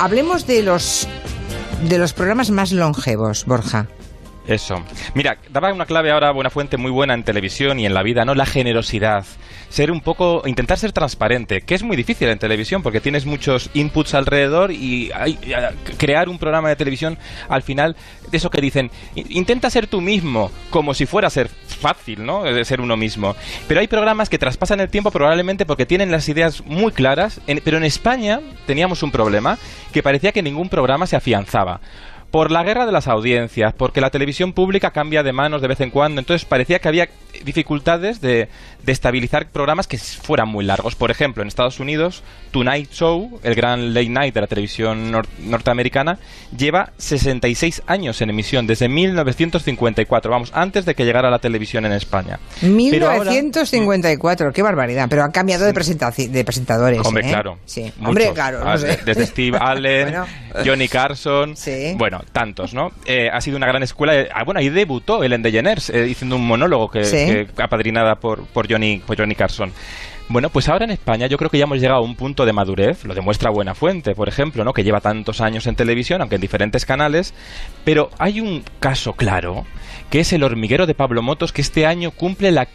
Hablemos de los de los programas más longevos, Borja. Eso. Mira, daba una clave ahora, buena fuente muy buena en televisión y en la vida, ¿no? La generosidad. Ser un poco, intentar ser transparente, que es muy difícil en televisión porque tienes muchos inputs alrededor y hay, crear un programa de televisión al final, eso que dicen, intenta ser tú mismo, como si fuera a ser fácil, ¿no? Ser uno mismo. Pero hay programas que traspasan el tiempo probablemente porque tienen las ideas muy claras, pero en España teníamos un problema que parecía que ningún programa se afianzaba por la guerra de las audiencias, porque la televisión pública cambia de manos de vez en cuando, entonces parecía que había dificultades de, estabilizar programas que fueran muy largos. Por ejemplo, en Estados Unidos, Tonight Show, el gran late night de la televisión norteamericana, lleva 66 años en emisión, desde 1954, vamos, antes de que llegara la televisión en España. 1954, qué barbaridad, pero han cambiado de, de presentadores. Hombre, ¿eh? claro. Sí. Hombre, claro. Desde Steve Allen, Johnny Carson, bueno, tantos, ¿no? Eh, ha sido una gran escuela. Ah, bueno, ahí debutó Ellen DeGeneres, eh, diciendo un monólogo que, apadrinada por, por, Johnny, por Johnny Carson. Bueno, pues ahora en España yo creo que ya hemos llegado a un punto de madurez, lo demuestra Buena Fuente, por ejemplo, ¿no? que lleva tantos años en televisión, aunque en diferentes canales, pero hay un caso claro, que es el hormiguero de Pablo Motos, que este año cumple la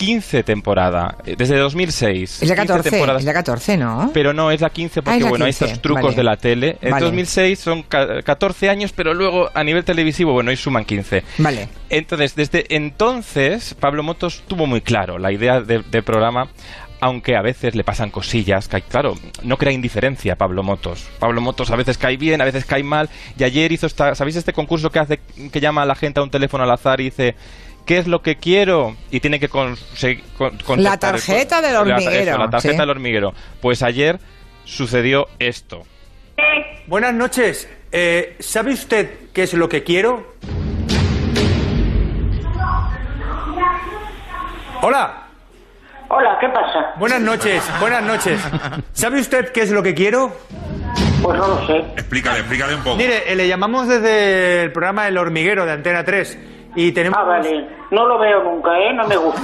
15 temporada, eh, desde 2006. Es la 14, es la 14, ¿no? Pero no, es la 15 porque, ah, bueno, hay estos trucos de la tele. En 2006 son 14 años, pero luego a nivel televisivo, bueno, ahí suman 15. Vale. Entonces, desde entonces, Pablo Motos tuvo muy claro la idea del programa aunque a veces le pasan cosillas, que, claro, no crea indiferencia Pablo Motos. Pablo Motos a veces cae bien, a veces cae mal, y ayer hizo esta, ¿sabéis este concurso que hace que llama a la gente a un teléfono al azar y dice ¿qué es lo que quiero? Y tiene que conseguir... la tarjeta del hormiguero. La, tarjeta del hormiguero. Pues ayer sucedió esto. Buenas noches. Eh, ¿Sabe usted qué es lo que quiero? Hola. Hola, ¿qué pasa? Buenas noches, buenas noches. ¿Sabe usted qué es lo que quiero? Pues no lo sé. Explícale, explícale un poco. Mire, eh, le llamamos desde el programa El Hormiguero de Antena 3 y tenemos... Ah, vale. No lo veo nunca, ¿eh? No me gusta.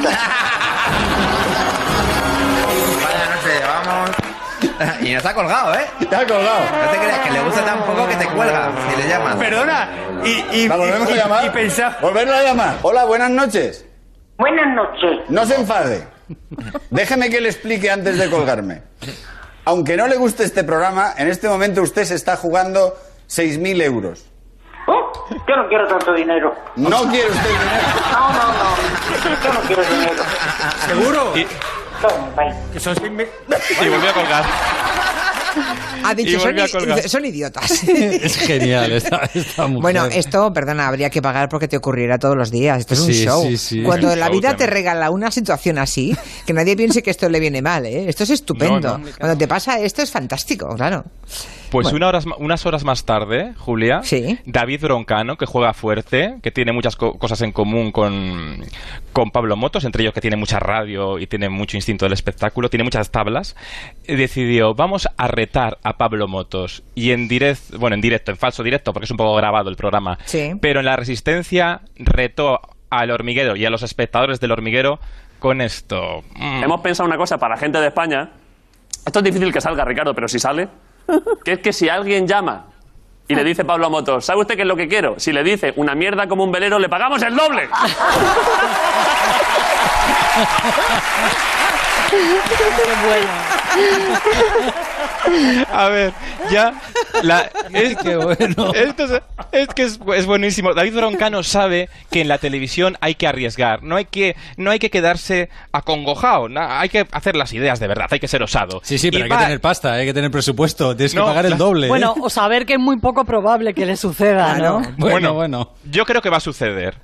Vaya noche, vamos. Y nos ha colgado, ¿eh? Te ha colgado. No te creas que le gusta tan poco que te cuelga si le llamas. Perdona. Y, y, volvemos a llamar? Y, pensar... Volverlo a llamar. Hola, buenas noches. Buenas noches. No se enfade. Déjeme que le explique antes de colgarme. Aunque no le guste este programa, en este momento usted se está jugando 6.000 euros. Oh, yo no quiero tanto dinero. ¿No quiere usted dinero? No, no, no. Yo no quiero dinero. ¿Seguro? Y... Que son seis. Y volvió a colgar. Ha dicho, son, idiotas. Es genial esta, mujer. Bueno, esto, perdona, habría que pagar porque te ocurriera todos los días. Esto es un show. Cuando la vida te regala una situación así, que nadie piense que esto le viene mal, ¿eh? Esto es estupendo. Cuando te pasa esto es fantástico, claro. Pues unas horas más tarde, Julia, David Broncano, que juega fuerte, que tiene muchas cosas en común con, con Pablo Motos, entre ellos que tiene mucha radio y tiene mucho instinto del espectáculo, tiene muchas tablas, decidió, vamos a retar a Pablo Motos. Y en directo, bueno, en directo, en falso directo, porque es un poco grabado el programa, pero en la resistencia retó al hormiguero y a los espectadores del hormiguero con esto. Mm. Hemos pensado una cosa para la gente de España. Esto es difícil que salga, Ricardo, pero si sale, que es que si alguien llama y le dice Pablo Motos, ¿sabe usted qué es lo que quiero? Si le dice una mierda como un velero, le pagamos el doble. A ver, ya. es, que bueno. Esto es, que es, buenísimo. David Broncano sabe que en la televisión hay que arriesgar. No hay que, no hay que quedarse acongojado. hay que hacer las ideas de verdad. Hay que ser osado. Sí, sí, pero hay que tener pasta, hay que tener presupuesto. Tienes que pagar el doble. Bueno, ¿eh? o saber que es muy poco probable que le suceda, ¿no? Bueno, bueno. Yo creo que va a suceder.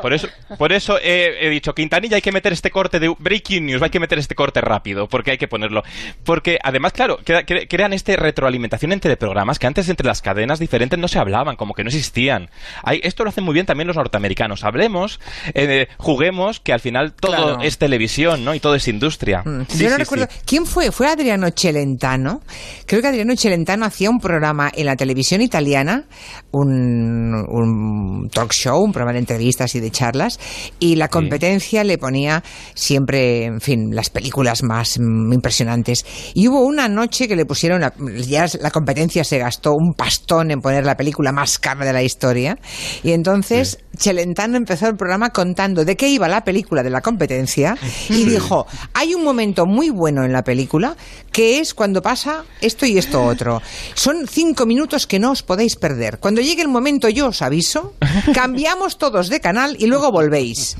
por eso, por eso he, he dicho, Quintanilla, hay que meter este corte de breaking news, hay que meter este corte rápido, porque hay que ponerlo. Porque además, claro, crean este retroalimentación entre programas que antes entre las cadenas diferentes no se hablaban, como que no existían. Hay, esto lo hacen muy bien también los norteamericanos. Hablemos, eh, juguemos, que al final todo es televisión, ¿no? Y todo es industria. Mm. Yo no recuerdo. ¿Quién fue? ¿Fue Adriano Celentano? Creo que Adriano Celentano hacía un programa en la televisión italiana, un, un talk show, un programa de entrevistas y de charlas, y la competencia le ponía siempre, en fin, las películas más impresionantes veces. Y hubo una noche que le pusieron, ya la competencia se gastó un pastón en poner la película más cara de la historia. Y entonces Chelentano empezó el programa contando de qué iba la película de la competencia y dijo, hay un momento muy bueno en la película que es cuando pasa esto y esto otro. Son cinco minutos que no os podéis perder. Cuando llegue el momento yo os aviso, cambiamos todos de canal y luego volvéis.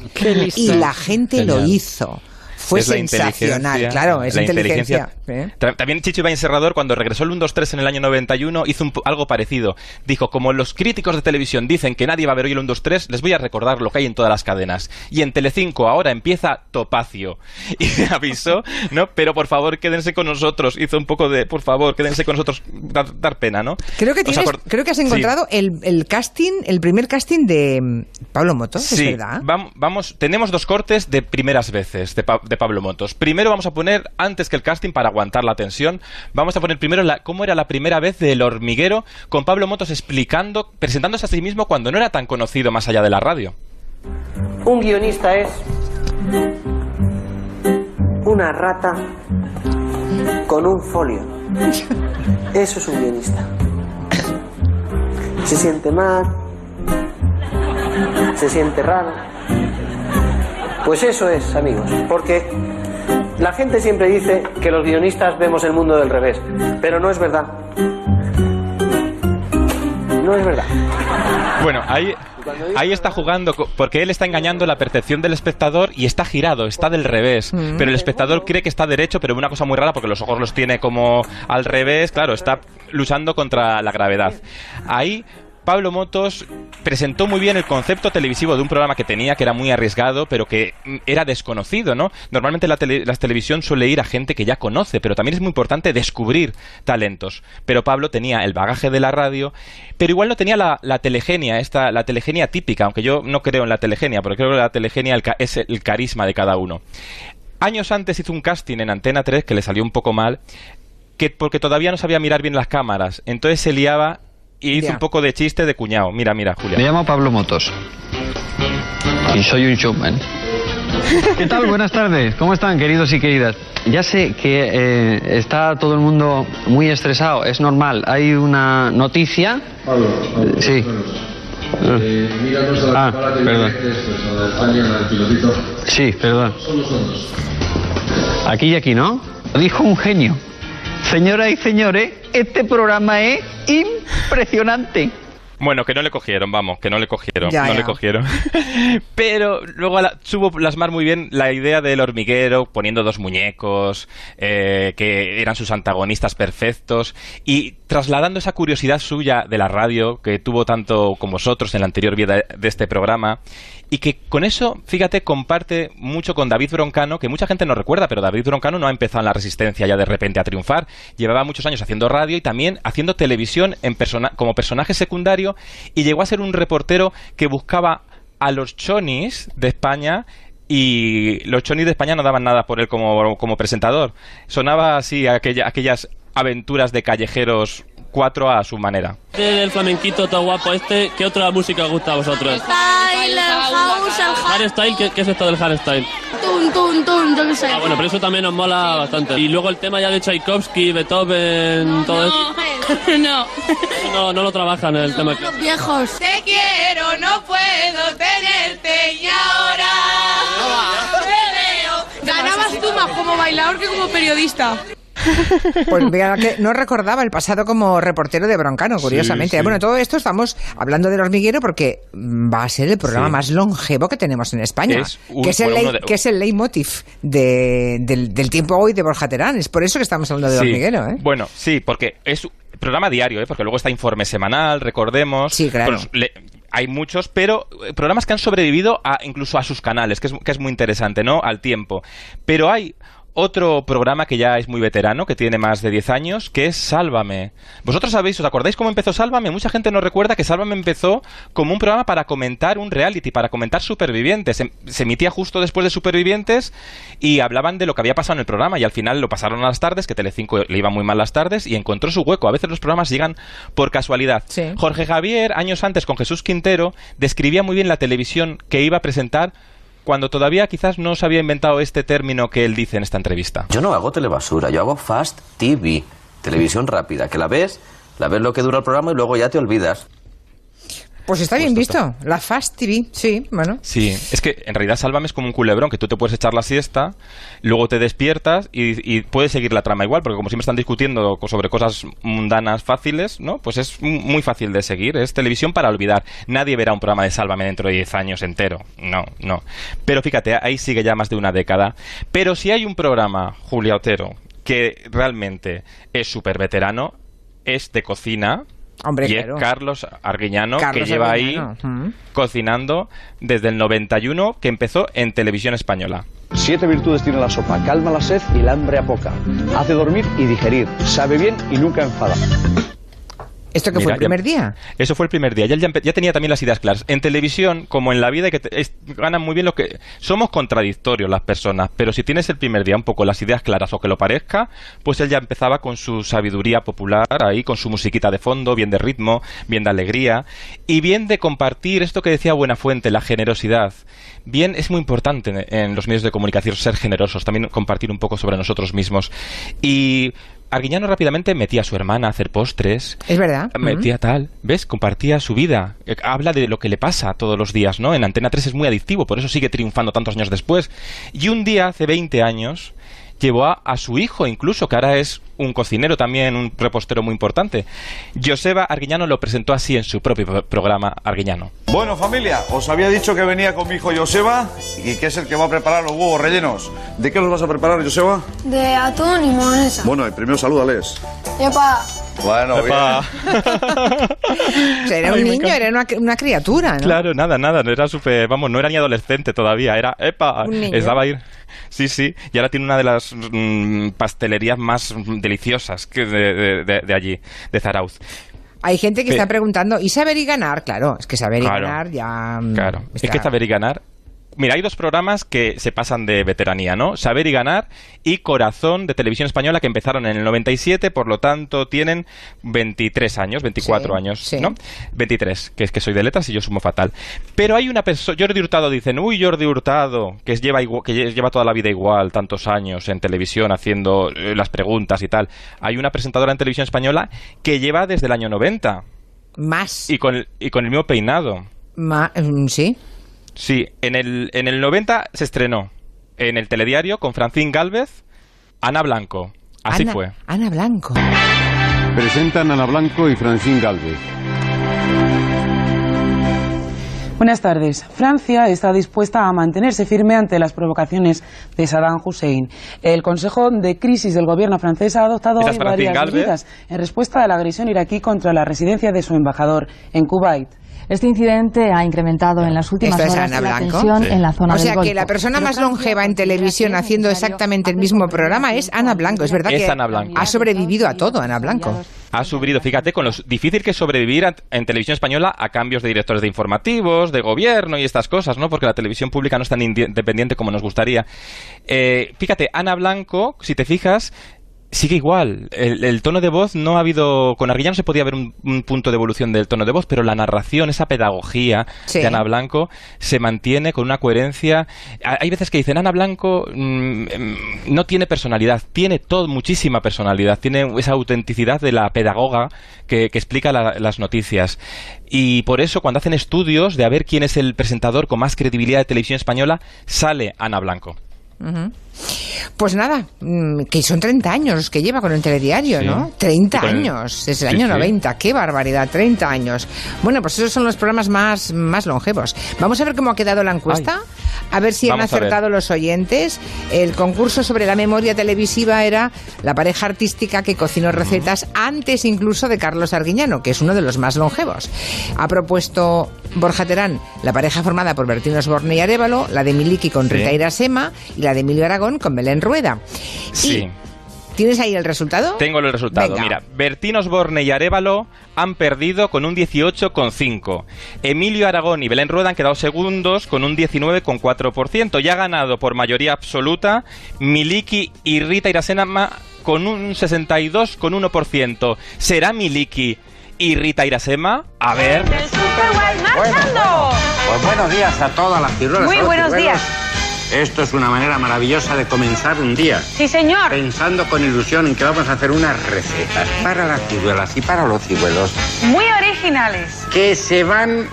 Y la gente lo hizo fue sensacional, claro, es inteligencia. ¿eh? También Chicho Ibañez Serrador, cuando regresó el 1-2-3 en el año 91, hizo algo parecido. Dijo, como los críticos de televisión dicen que nadie va a ver hoy el 1-2-3, les voy a recordar lo que hay en todas las cadenas. Y en Telecinco ahora empieza Topacio. Y avisó, ¿no? Pero por favor, quédense con nosotros. Hizo un poco de, por favor, quédense con nosotros. Dar, pena, ¿no? Creo que, tienes, creo que has encontrado el, casting, el primer casting de mm, Pablo Motos, ¿es verdad? Vamos, tenemos dos cortes de primeras veces de, de Pablo Motos. Primero vamos a poner, antes que el casting, para aguantar la tensión, vamos a poner primero la, cómo era la primera vez del hormiguero con Pablo Motos explicando, presentándose a sí mismo cuando no era tan conocido más allá de la radio. Un guionista es una rata con un folio. Eso es un guionista. Se siente mal, se siente raro, pues eso es, amigos, porque la gente siempre dice que los guionistas vemos el mundo del revés, pero no es verdad. No es verdad. Bueno, ahí, ahí está jugando, porque él está engañando la percepción del espectador y está girado, está del revés. Mm. Pero el espectador cree que está derecho, pero una cosa muy rara, porque los ojos los tiene como al revés, claro, está luchando contra la gravedad. Ahí Pablo Motos presentó muy bien el concepto televisivo de un programa que tenía, que era muy arriesgado, pero que mm, era desconocido, ¿no? Normalmente la, televisión suele ir a gente que ya conoce, pero también es muy importante descubrir talentos. Pero Pablo tenía el bagaje de la radio, pero igual no tenía la, telegenia, esta, la telegenia típica, aunque yo no creo en la telegenia, porque creo que la telegenia es el carisma de cada uno. Años antes hizo un casting en Antena 3 que le salió un poco mal, que porque todavía no sabía mirar bien las cámaras, entonces se liaba y hizo un poco de chiste de cuñado. Mira, mira, Julia. Me llamo Pablo Motos. Y soy un showman. ¿Qué tal? Buenas tardes. ¿Cómo están, queridos y queridas? Ya sé que eh, está todo el mundo muy estresado, es normal. Hay una noticia. Pablo, Pablo sí. Eh, a ah, perdón. Sí, perdón. Aquí y aquí, ¿no? Lo dijo un genio. Señoras y señores, este programa es impresionante. Bueno, que no le cogieron, vamos, que no le cogieron, no le cogieron. Pero luego supo plasmar muy bien la idea del hormiguero, poniendo dos muñecos, eh, que eran sus antagonistas perfectos, y trasladando esa curiosidad suya de la radio, que tuvo tanto con vosotros en la anterior vida de este programa, y que con eso, fíjate, comparte mucho con David Broncano, que mucha gente no recuerda, pero David Broncano no ha empezado en la resistencia ya de repente a triunfar. Llevaba muchos años haciendo radio y también haciendo televisión en como personaje secundario y llegó a ser un reportero que buscaba a los chonis de España y los chonis de España no daban nada por él como, presentador. Sonaba así aquella, aquellas aventuras de callejeros cuatro a su manera. El flamenquito todo guapo este, ¿qué otra música os gusta a vosotros? Style, el house, el hardstyle, ¿qué, ¿qué, es esto del hardstyle? Tun, tun, tun, yo qué sé. Ah, bueno, pero eso también nos mola bastante. Y luego el tema ya de Tchaikovsky, Beethoven, todo esto. no. no. No lo trabajan el tema. Los viejos. Te quiero, no puedo tenerte y ahora te veo. Ganabas tú más como bailador que como periodista. Pues que no recordaba el pasado como reportero de Broncano, curiosamente. Bueno, todo esto estamos hablando del hormiguero porque va a ser el programa más longevo que tenemos en España, que, es el que es el leitmotiv del, tiempo hoy de Borja Terán. Es por eso que estamos hablando del hormiguero. ¿eh? Bueno, sí, porque es programa diario, ¿eh? porque luego está informe semanal, recordemos. Sí, claro. hay muchos, pero eh, programas que han sobrevivido a, incluso a sus canales, que es, que es muy interesante, ¿no? Al tiempo. Pero hay otro programa que ya es muy veterano, que tiene más de 10 años, que es Sálvame. ¿Vosotros sabéis, os acordáis cómo empezó Sálvame? Mucha gente no recuerda que Sálvame empezó como un programa para comentar un reality, para comentar Supervivientes. Se, emitía justo después de Supervivientes y hablaban de lo que había pasado en el programa y al final lo pasaron a las tardes, que Telecinco le iba muy mal las tardes y encontró su hueco. A veces los programas llegan por casualidad. Jorge Javier, años antes con Jesús Quintero, describía muy bien la televisión que iba a presentar cuando todavía quizás no se había inventado este término que él dice en esta entrevista. Yo no hago telebasura, yo hago fast TV, televisión rápida, que la ves, la ves lo que dura el programa y luego ya te olvidas. Pues está bien visto. La Fast TV, sí, bueno. Sí, es que en realidad Sálvame es como un culebrón, que tú te puedes echar la siesta, luego te despiertas y, puedes seguir la trama igual, porque como siempre están discutiendo sobre cosas mundanas fáciles, ¿no? Pues es muy fácil de seguir. Es televisión para olvidar. Nadie verá un programa de Sálvame dentro de 10 años entero. No, no. Pero fíjate, ahí sigue ya más de una década. Pero si hay un programa, Julia Otero, que realmente es súper veterano, es de cocina, Hombre, y es Carlos Arguiñano, que lleva ahí cocinando desde el 91, que empezó en televisión española. Siete virtudes tiene la sopa, calma la sed y el hambre a poca, hace dormir y digerir, sabe bien y nunca enfada. ¿Esto que fue el primer día? Eso fue el primer día. Ya, ya, tenía también las ideas claras. En televisión, como en la vida, que ganan muy bien lo que... Somos contradictorios las personas, pero si tienes el primer día un poco las ideas claras o que lo parezca, pues él ya empezaba con su sabiduría popular ahí, con su musiquita de fondo, bien de ritmo, bien de alegría, y bien de compartir esto que decía Buenafuente, la generosidad. Bien, es muy importante en los medios de comunicación ser generosos, también compartir un poco sobre nosotros mismos. Y Arguiñano rápidamente metía a su hermana a hacer postres. Es verdad. Metía tal. ¿Ves? Compartía su vida. Eh, habla de lo que le pasa todos los días, ¿no? En Antena 3 es muy adictivo, por eso sigue triunfando tantos años después. Y un día, hace 20 años, llevó a, su hijo incluso, que ahora es un cocinero también, un repostero muy importante. Joseba Arguiñano lo presentó así en su propio programa Arguiñano. Bueno familia, os había dicho que venía con mi hijo Joseba y que es el que va a preparar los huevos rellenos. ¿De qué los vas a preparar, Joseba? De atún y mayonesa. Bueno, y primero salúdales. Epa. Bueno, Epa. era un niño, era una, criatura, ¿no? Claro, nada, nada, era súper, vamos, no era ni adolescente todavía, era, epa, estaba ahí. Sí, sí, y ahora tiene una de las mm, pastelerías más deliciosas que de, allí, de Zarauz. Hay gente que está preguntando, ¿y saber y ganar? Claro, es que saber y ganar ya... Mm, claro, es que saber y ganar Mira, hay dos programas que se pasan de veteranía, ¿no? Saber y Ganar y Corazón de Televisión Española que empezaron en el 97, por lo tanto tienen 23 años, 24 años, ¿no? 23, que es que soy de letras y yo sumo fatal. Pero hay una persona, Jordi Hurtado dicen, uy, Jordi Hurtado, que, lleva que lleva toda la vida igual, tantos años en televisión haciendo eh, las preguntas y tal. Hay una presentadora en Televisión Española que lleva desde el año 90. Más. Y con el, y con el mismo peinado. Mm, sí. Sí, en el, en el 90 se estrenó en el telediario con Francín Galvez, Ana Blanco. Así fue. Ana Blanco. Presentan Ana Blanco y Francín Galvez. Buenas tardes. Francia está dispuesta a mantenerse firme ante las provocaciones de Saddam Hussein. El Consejo de Crisis del Gobierno francés ha adoptado hoy varias medidas en respuesta a la agresión iraquí contra la residencia de su embajador en Kuwait. Este incidente ha incrementado en las últimas horas la tensión en la zona O sea que la persona más longeva en televisión haciendo exactamente el mismo programa es Ana Blanco. Es verdad que ha sobrevivido a todo Ana Blanco. Ha sobrevivido, fíjate, con lo difícil que es sobrevivir en televisión española a cambios de directores de informativos, de gobierno y estas cosas, ¿no? Porque la televisión pública no es tan independiente como nos gustaría. Eh, fíjate, Ana Blanco, si te fijas, sigue igual. El, tono de voz no ha habido. Con Arguillano se podía ver un, punto de evolución del tono de voz, pero la narración, esa pedagogía de Ana Blanco, se mantiene con una coherencia. Hay veces que dicen Ana Blanco mm, no tiene personalidad, tiene todo, muchísima personalidad, tiene esa autenticidad de la pedagoga que, explica las noticias. Y por eso, cuando hacen estudios de a ver quién es el presentador con más credibilidad de televisión española, sale Ana Blanco. Pues nada, mm, que son 30 años los que lleva con el telediario, ¿no? 30 años, desde el año 90, qué barbaridad, 30 años. Bueno, pues esos son los programas más, más longevos. Vamos a ver cómo ha quedado la encuesta, a ver si han acertado los oyentes. El concurso sobre la memoria televisiva era la pareja artística que cocinó recetas antes incluso de Carlos Arguiñano, que es uno de los más longevos. Ha propuesto Borja Terán la pareja formada por Bertino Osborne y Arevalo, la de Miliki con Rita Irasema y la de Emilio Aragón con Belén Rueda. Sí. ¿Tienes ahí el resultado? Tengo el resultado. Mira, Bertín Osborne y Arevalo han perdido con un 18,5. Emilio Aragón y Belén Rueda han quedado segundos con un 19,4%. Ya ha ganado por mayoría absoluta Miliki y Rita Irasenama con un 62,1%. ¿Será Miliki y Rita Irasema. A ver. ¡El Super marchando! Pues buenos días a todas las ciruelas. Muy buenos días. Esto es una manera maravillosa de comenzar un día. Sí, señor. Pensando con ilusión en que vamos a hacer unas recetas para las ciruelas y para los ciruelos. Muy originales. Que se van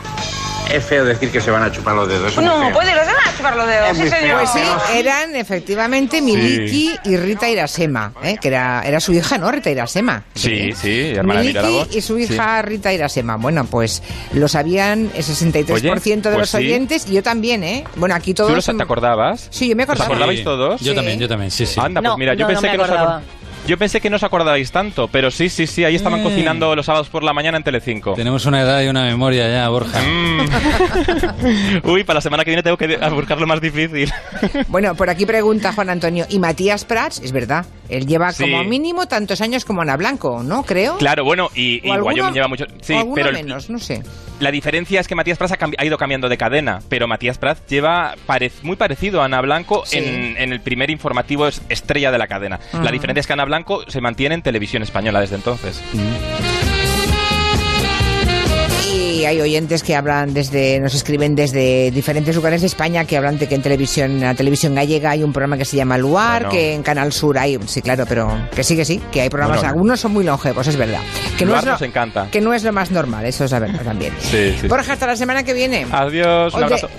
es feo decir que se van a chupar los dedos. No, puede los demás chupar los dedos, sí, señor. Pues sí, eran efectivamente Miliki y Rita Irasema, ¿eh? que era, era su hija, ¿no? Rita Irasema. Sí, sí, hermana Miliki y su hija Rita Irasema. Bueno, pues lo sabían el 63% de pues los oyentes y yo también, ¿eh? Bueno, aquí todos... ¿Tú los, te acordabas? Sí, yo me acordaba. ¿Os acordabais todos? Yo también, yo también, sí, sí. Anda, pues mira, yo pensé que no yo pensé que no os acordabais tanto, pero sí, sí, sí, ahí estaban cocinando los sábados por la mañana en Telecinco. Tenemos una edad y una memoria ya, Borja. Mm. Uy, para la semana que viene tengo que buscarlo más difícil. bueno, por aquí pregunta Juan Antonio, ¿y Matías Prats? Es verdad, él lleva como mínimo tantos años como Ana Blanco, ¿no? Creo. Claro, bueno, y, y Wyoming lleva mucho... Sí, pero menos, no sé. La diferencia es que Matías Prats ha, ido cambiando de cadena, pero Matías Prats lleva muy parecido a Ana Blanco en, el primer informativo estrella de la cadena. La diferencia es que Ana Blanco se mantiene en televisión española desde entonces. Y hay oyentes que hablan desde, nos escriben desde diferentes lugares de España que hablan de que en televisión, la televisión gallega hay un programa que se llama Luar, que en Canal Sur hay, sí, claro, pero que sí, que sí, que hay programas, algunos son muy longevos, es verdad. Que no es lo, nos encanta. Que no es lo más normal, eso es verdad también. Sí, sí. Borja, hasta la semana que viene. Adiós, un abrazo.